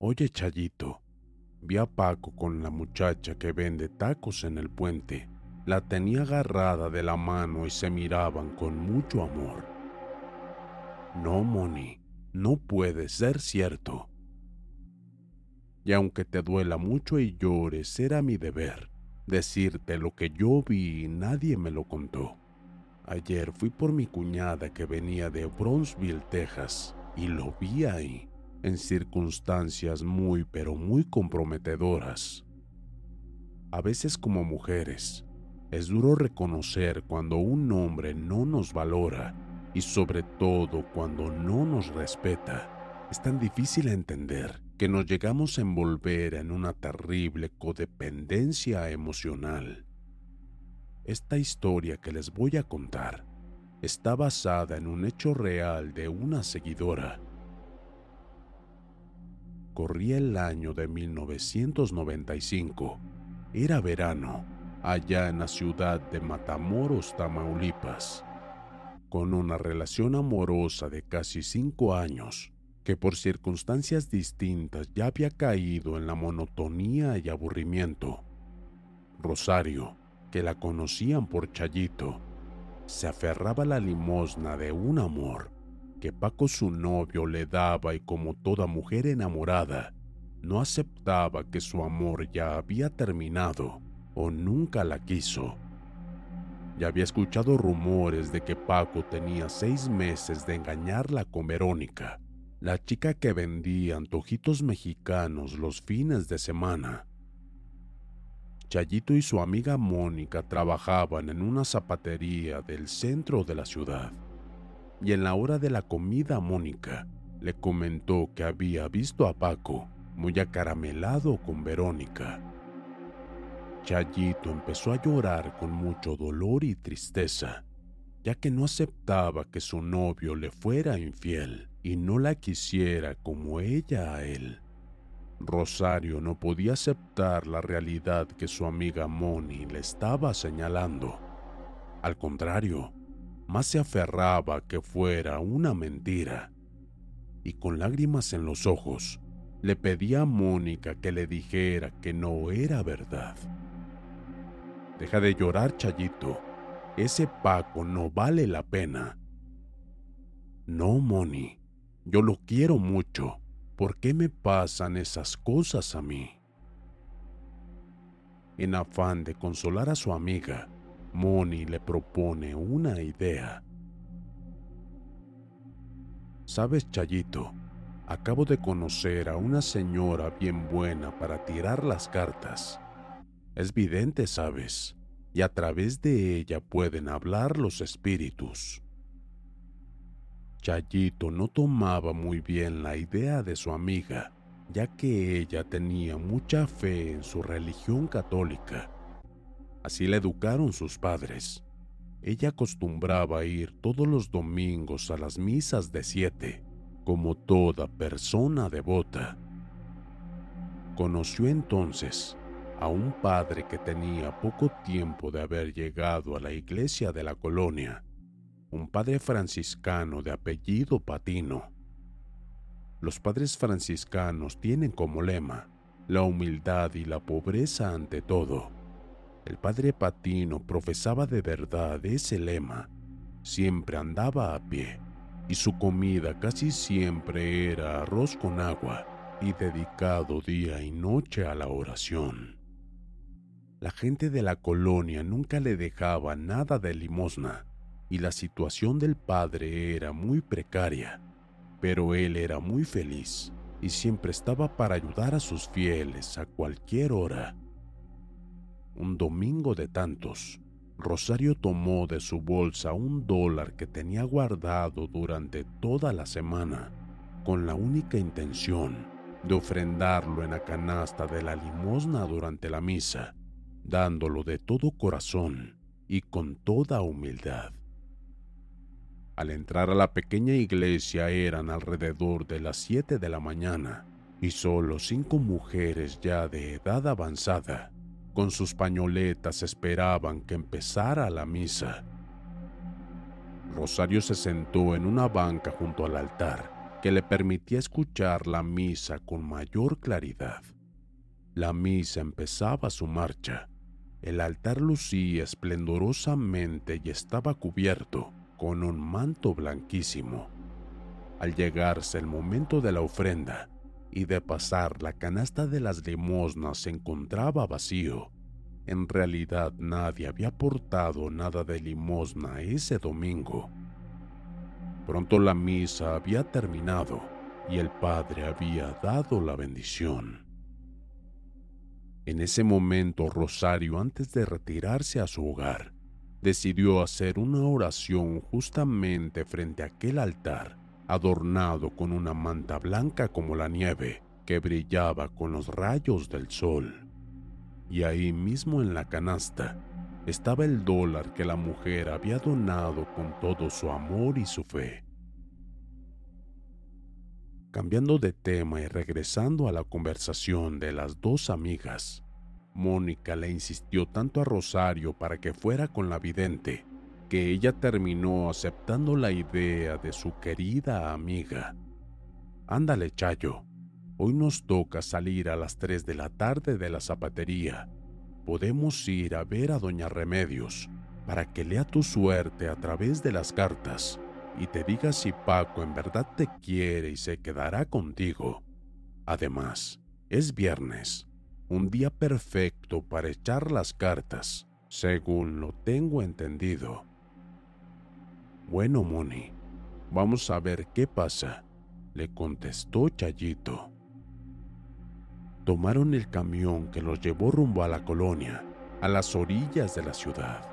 Oye, Chayito, vi a Paco con la muchacha que vende tacos en el puente. La tenía agarrada de la mano y se miraban con mucho amor. No, Moni, no puede ser cierto. Y aunque te duela mucho y llores, era mi deber decirte lo que yo vi y nadie me lo contó. Ayer fui por mi cuñada que venía de Bronzeville, Texas, y lo vi ahí, en circunstancias muy pero muy comprometedoras. A veces como mujeres, es duro reconocer cuando un hombre no nos valora y sobre todo cuando no nos respeta. Es tan difícil entender que nos llegamos a envolver en una terrible codependencia emocional. Esta historia que les voy a contar está basada en un hecho real de una seguidora. Corría el año de 1995. Era verano, allá en la ciudad de Matamoros, Tamaulipas, con una relación amorosa de casi cinco años que por circunstancias distintas ya había caído en la monotonía y aburrimiento. Rosario, que la conocían por Chayito, se aferraba a la limosna de un amor que Paco su novio le daba y como toda mujer enamorada, no aceptaba que su amor ya había terminado o nunca la quiso. Ya había escuchado rumores de que Paco tenía seis meses de engañarla con Verónica, la chica que vendía antojitos mexicanos los fines de semana. Chayito y su amiga Mónica trabajaban en una zapatería del centro de la ciudad. Y en la hora de la comida Mónica le comentó que había visto a Paco muy acaramelado con Verónica. Chayito empezó a llorar con mucho dolor y tristeza, ya que no aceptaba que su novio le fuera infiel y no la quisiera como ella a él. Rosario no podía aceptar la realidad que su amiga Moni le estaba señalando. Al contrario, más se aferraba a que fuera una mentira. Y con lágrimas en los ojos, le pedía a Mónica que le dijera que no era verdad. Deja de llorar, Chayito. Ese Paco no vale la pena. No, Moni, yo lo quiero mucho. ¿Por qué me pasan esas cosas a mí? En afán de consolar a su amiga, Moni le propone una idea. Sabes, Chayito, acabo de conocer a una señora bien buena para tirar las cartas. Es vidente, sabes, y a través de ella pueden hablar los espíritus. Chayito no tomaba muy bien la idea de su amiga, ya que ella tenía mucha fe en su religión católica. Así la educaron sus padres. Ella acostumbraba a ir todos los domingos a las misas de siete, como toda persona devota. Conoció entonces a un padre que tenía poco tiempo de haber llegado a la iglesia de la colonia, un padre franciscano de apellido Patino. Los padres franciscanos tienen como lema la humildad y la pobreza ante todo. El padre Patino profesaba de verdad ese lema. Siempre andaba a pie y su comida casi siempre era arroz con agua y dedicado día y noche a la oración. La gente de la colonia nunca le dejaba nada de limosna y la situación del padre era muy precaria, pero él era muy feliz y siempre estaba para ayudar a sus fieles a cualquier hora. Un domingo de tantos, Rosario tomó de su bolsa un dólar que tenía guardado durante toda la semana, con la única intención de ofrendarlo en la canasta de la limosna durante la misa, dándolo de todo corazón y con toda humildad. Al entrar a la pequeña iglesia eran alrededor de las siete de la mañana y solo cinco mujeres ya de edad avanzada con sus pañoletas esperaban que empezara la misa. Rosario se sentó en una banca junto al altar que le permitía escuchar la misa con mayor claridad. La misa empezaba su marcha. El altar lucía esplendorosamente y estaba cubierto con un manto blanquísimo. Al llegarse el momento de la ofrenda, y de pasar la canasta de las limosnas se encontraba vacío. En realidad nadie había portado nada de limosna ese domingo. Pronto la misa había terminado y el padre había dado la bendición. En ese momento Rosario, antes de retirarse a su hogar, decidió hacer una oración justamente frente a aquel altar adornado con una manta blanca como la nieve que brillaba con los rayos del sol. Y ahí mismo en la canasta estaba el dólar que la mujer había donado con todo su amor y su fe. Cambiando de tema y regresando a la conversación de las dos amigas, Mónica le insistió tanto a Rosario para que fuera con la vidente que ella terminó aceptando la idea de su querida amiga. Ándale, Chayo, hoy nos toca salir a las 3 de la tarde de la zapatería. Podemos ir a ver a Doña Remedios para que lea tu suerte a través de las cartas y te diga si Paco en verdad te quiere y se quedará contigo. Además, es viernes, un día perfecto para echar las cartas, según lo tengo entendido. Bueno, Moni, vamos a ver qué pasa, le contestó Chayito. Tomaron el camión que los llevó rumbo a la colonia, a las orillas de la ciudad.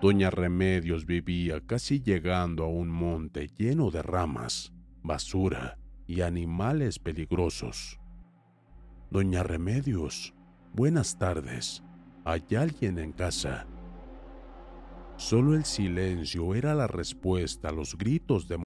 Doña Remedios vivía casi llegando a un monte lleno de ramas, basura y animales peligrosos. Doña Remedios, buenas tardes. ¿Hay alguien en casa? Solo el silencio era la respuesta a los gritos de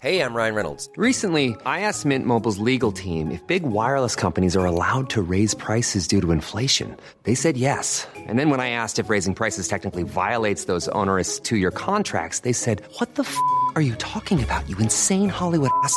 Hey, I'm Ryan Reynolds. Recently, I asked Mint Mobile's legal team if big wireless companies are allowed to raise prices due to inflation. They said yes. And then when I asked if raising prices technically violates those onerous two-year contracts, they said, "What the f*** are you talking about? You insane Hollywood ass."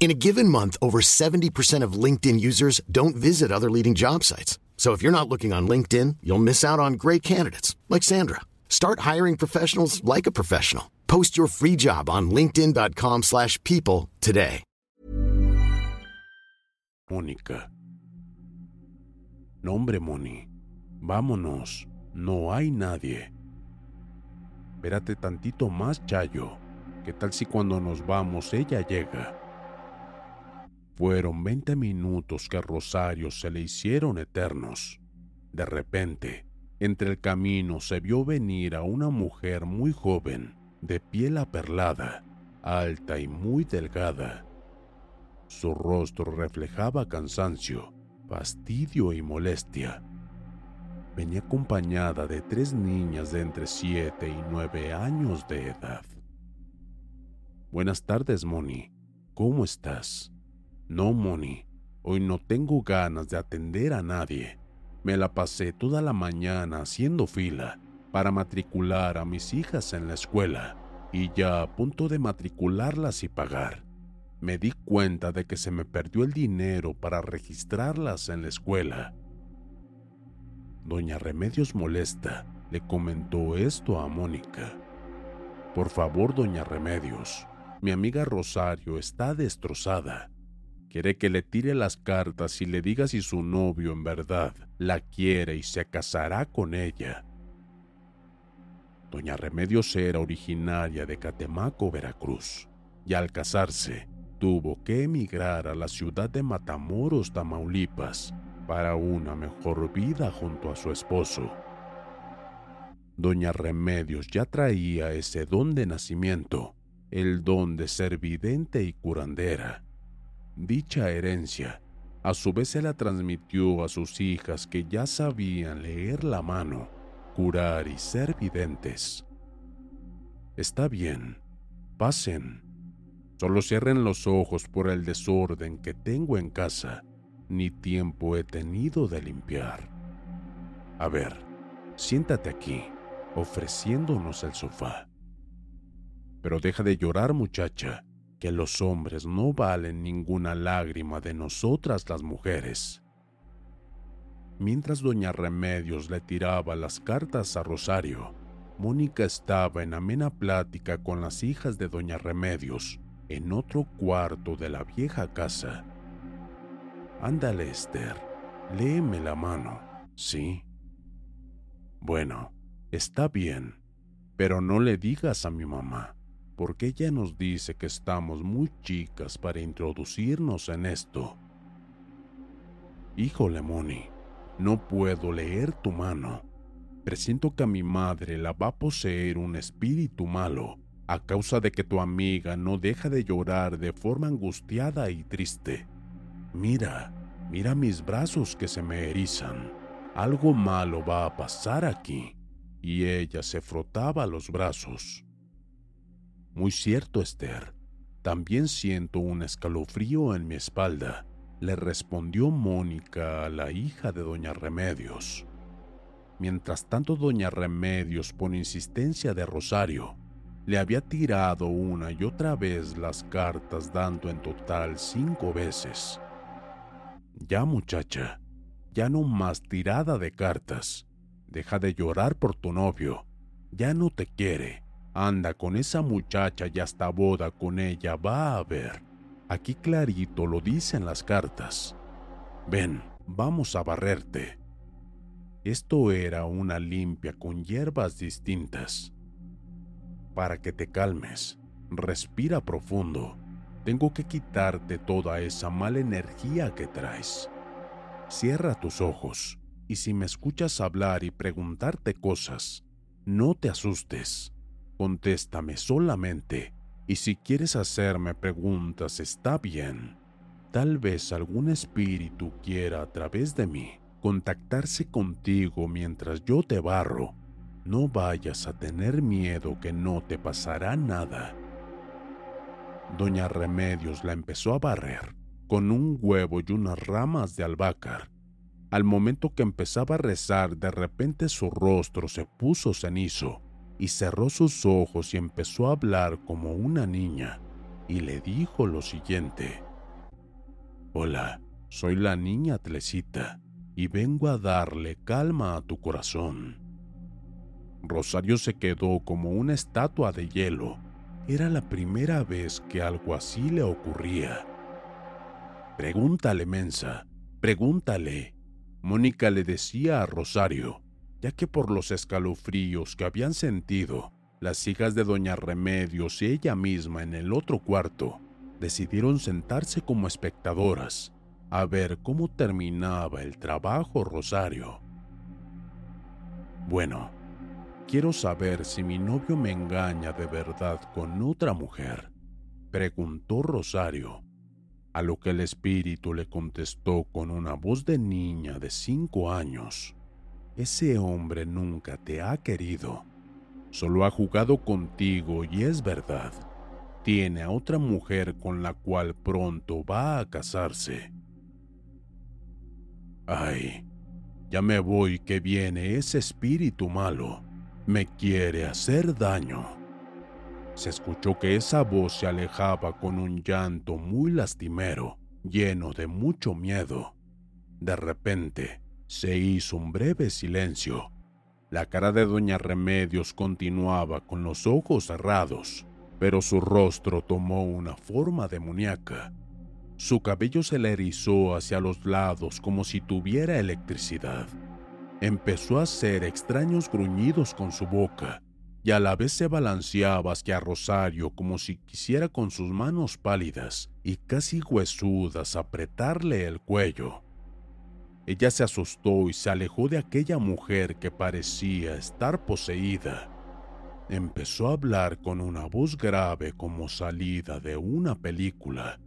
In a given month, over 70% of LinkedIn users don't visit other leading job sites. So if you're not looking on LinkedIn, you'll miss out on great candidates like Sandra. Start hiring professionals like a professional. Post your free job on linkedin.com/people today. Mónica. No, hombre, Moni. Vámonos. No hay nadie. Espérate tantito más, Chayo. ¿Qué tal si cuando nos vamos ella llega? Fueron 20 minutos que Rosario se le hicieron eternos. De repente, entre el camino se vio venir a una mujer muy joven, de piel aperlada, alta y muy delgada. Su rostro reflejaba cansancio, fastidio y molestia. Venía acompañada de tres niñas de entre 7 y 9 años de edad. Buenas tardes, Moni. ¿Cómo estás? No, Moni. Hoy no tengo ganas de atender a nadie. Me la pasé toda la mañana haciendo fila para matricular a mis hijas en la escuela y ya a punto de matricularlas y pagar. Me di cuenta de que se me perdió el dinero para registrarlas en la escuela. Doña Remedios molesta le comentó esto a Mónica. Por favor, doña Remedios, mi amiga Rosario está destrozada. Quiere que le tire las cartas y le diga si su novio en verdad la quiere y se casará con ella. Doña Remedios era originaria de Catemaco, Veracruz, y al casarse tuvo que emigrar a la ciudad de Matamoros, Tamaulipas, para una mejor vida junto a su esposo. Doña Remedios ya traía ese don de nacimiento, el don de ser vidente y curandera Dicha herencia a su vez se la transmitió a sus hijas que ya sabían leer la mano, curar y ser videntes. Está bien, pasen. Solo cierren los ojos por el desorden que tengo en casa, ni tiempo he tenido de limpiar. A ver, siéntate aquí, ofreciéndonos el sofá. Pero deja de llorar, muchacha que los hombres no valen ninguna lágrima de nosotras las mujeres. Mientras doña Remedios le tiraba las cartas a Rosario, Mónica estaba en amena plática con las hijas de doña Remedios en otro cuarto de la vieja casa. Ándale, Esther, léeme la mano, ¿sí? Bueno, está bien, pero no le digas a mi mamá porque ella nos dice que estamos muy chicas para introducirnos en esto. Híjole, Moni, no puedo leer tu mano. Presiento que a mi madre la va a poseer un espíritu malo a causa de que tu amiga no deja de llorar de forma angustiada y triste. Mira, mira mis brazos que se me erizan. Algo malo va a pasar aquí. Y ella se frotaba los brazos. Muy cierto, Esther. También siento un escalofrío en mi espalda, le respondió Mónica a la hija de Doña Remedios. Mientras tanto, Doña Remedios, por insistencia de Rosario, le había tirado una y otra vez las cartas, dando en total cinco veces. Ya muchacha, ya no más tirada de cartas. Deja de llorar por tu novio. Ya no te quiere Anda con esa muchacha y hasta boda con ella va a ver. Aquí clarito lo dicen las cartas. Ven, vamos a barrerte. Esto era una limpia con hierbas distintas. Para que te calmes, respira profundo. Tengo que quitarte toda esa mala energía que traes. Cierra tus ojos y si me escuchas hablar y preguntarte cosas, no te asustes contéstame solamente, y si quieres hacerme preguntas está bien. Tal vez algún espíritu quiera a través de mí contactarse contigo mientras yo te barro. No vayas a tener miedo que no te pasará nada. Doña Remedios la empezó a barrer con un huevo y unas ramas de albácar. Al momento que empezaba a rezar, de repente su rostro se puso cenizo y cerró sus ojos y empezó a hablar como una niña y le dijo lo siguiente. Hola, soy la niña Tlecita y vengo a darle calma a tu corazón. Rosario se quedó como una estatua de hielo. Era la primera vez que algo así le ocurría. Pregúntale, Mensa, pregúntale. Mónica le decía a Rosario, ya que por los escalofríos que habían sentido, Las hijas de Doña Remedios y ella misma en el otro cuarto decidieron sentarse como espectadoras a ver cómo terminaba el trabajo Rosario. Bueno, quiero saber si mi novio me engaña de verdad con otra mujer, preguntó Rosario, a lo que el espíritu le contestó con una voz de niña de cinco años. Ese hombre nunca te ha querido, solo ha jugado contigo y es verdad. Tiene a otra mujer con la cual pronto va a casarse. Ay, ya me voy que viene ese espíritu malo. Me quiere hacer daño. Se escuchó que esa voz se alejaba con un llanto muy lastimero, lleno de mucho miedo. De repente, se hizo un breve silencio. La cara de Doña Remedios continuaba con los ojos cerrados, pero su rostro tomó una forma demoníaca. Su cabello se le erizó hacia los lados como si tuviera electricidad. Empezó a hacer extraños gruñidos con su boca y a la vez se balanceaba hacia Rosario como si quisiera con sus manos pálidas y casi huesudas apretarle el cuello. Ella se asustó y se alejó de aquella mujer que parecía estar poseída. Empezó a hablar con una voz grave como salida de una película.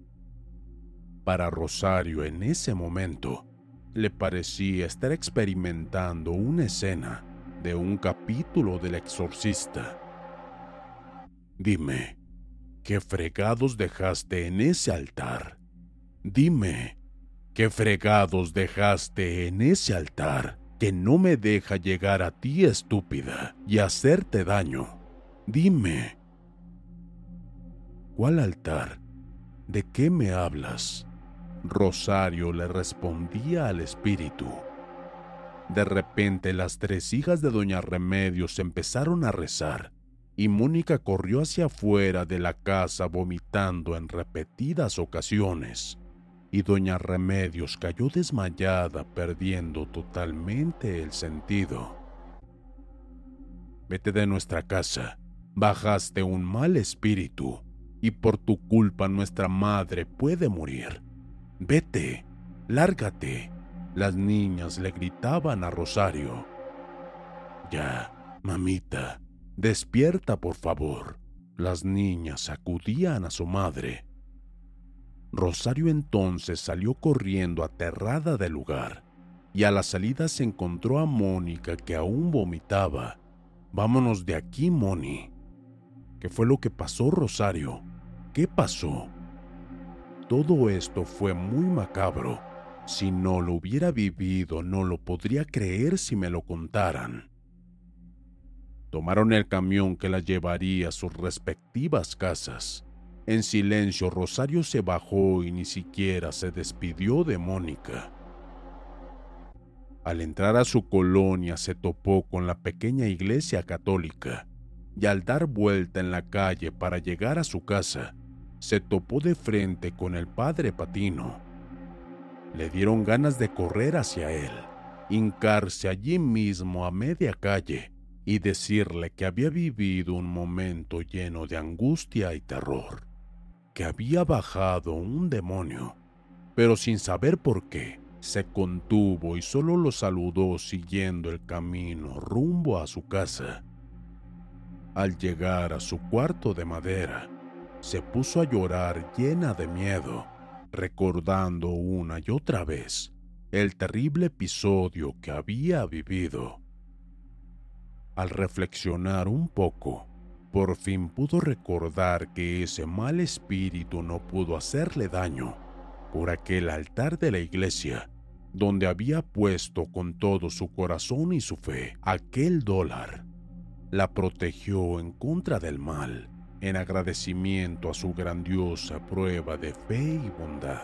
Para Rosario en ese momento le parecía estar experimentando una escena de un capítulo del exorcista. Dime, ¿qué fregados dejaste en ese altar? Dime, ¿Qué fregados dejaste en ese altar que no me deja llegar a ti, estúpida, y hacerte daño? Dime. ¿Cuál altar? ¿De qué me hablas? Rosario le respondía al espíritu. De repente las tres hijas de Doña Remedios empezaron a rezar y Mónica corrió hacia afuera de la casa vomitando en repetidas ocasiones y doña Remedios cayó desmayada perdiendo totalmente el sentido. Vete de nuestra casa, bajaste un mal espíritu y por tu culpa nuestra madre puede morir. Vete, lárgate. Las niñas le gritaban a Rosario. Ya, mamita, despierta por favor. Las niñas acudían a su madre Rosario entonces salió corriendo aterrada del lugar y a la salida se encontró a Mónica que aún vomitaba. Vámonos de aquí, Moni. ¿Qué fue lo que pasó, Rosario? ¿Qué pasó? Todo esto fue muy macabro. Si no lo hubiera vivido, no lo podría creer si me lo contaran. Tomaron el camión que las llevaría a sus respectivas casas en silencio, Rosario se bajó y ni siquiera se despidió de Mónica. Al entrar a su colonia se topó con la pequeña iglesia católica y al dar vuelta en la calle para llegar a su casa, se topó de frente con el padre Patino. Le dieron ganas de correr hacia él, hincarse allí mismo a media calle y decirle que había vivido un momento lleno de angustia y terror que había bajado un demonio, pero sin saber por qué, se contuvo y solo lo saludó siguiendo el camino rumbo a su casa. Al llegar a su cuarto de madera, se puso a llorar llena de miedo, recordando una y otra vez el terrible episodio que había vivido. Al reflexionar un poco, por fin pudo recordar que ese mal espíritu no pudo hacerle daño por aquel altar de la iglesia, donde había puesto con todo su corazón y su fe aquel dólar. La protegió en contra del mal, en agradecimiento a su grandiosa prueba de fe y bondad.